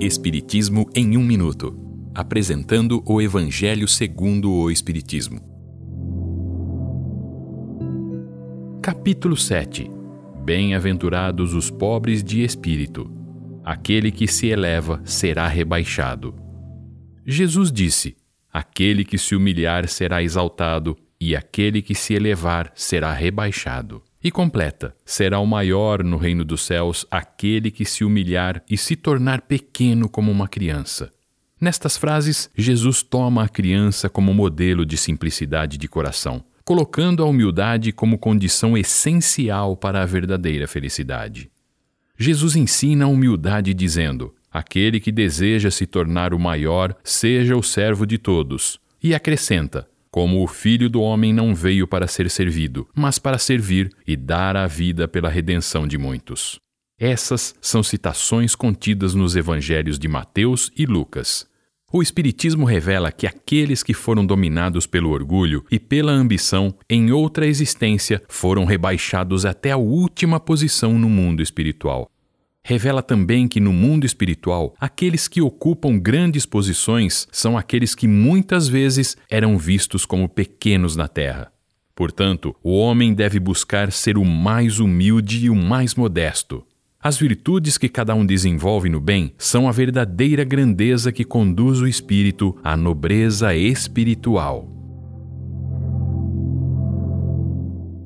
Espiritismo em um minuto, apresentando o Evangelho segundo o Espiritismo. Capítulo 7. Bem-aventurados os pobres de espírito. Aquele que se eleva será rebaixado. Jesus disse: Aquele que se humilhar será exaltado, e aquele que se elevar será rebaixado. E completa: será o maior no reino dos céus aquele que se humilhar e se tornar pequeno como uma criança. Nestas frases, Jesus toma a criança como modelo de simplicidade de coração, colocando a humildade como condição essencial para a verdadeira felicidade. Jesus ensina a humildade dizendo: Aquele que deseja se tornar o maior, seja o servo de todos. E acrescenta: como o Filho do Homem não veio para ser servido, mas para servir e dar a vida pela redenção de muitos. Essas são citações contidas nos evangelhos de Mateus e Lucas. O Espiritismo revela que aqueles que foram dominados pelo orgulho e pela ambição em outra existência foram rebaixados até a última posição no mundo espiritual revela também que no mundo espiritual, aqueles que ocupam grandes posições são aqueles que muitas vezes eram vistos como pequenos na terra. Portanto, o homem deve buscar ser o mais humilde e o mais modesto. As virtudes que cada um desenvolve no bem são a verdadeira grandeza que conduz o espírito à nobreza espiritual.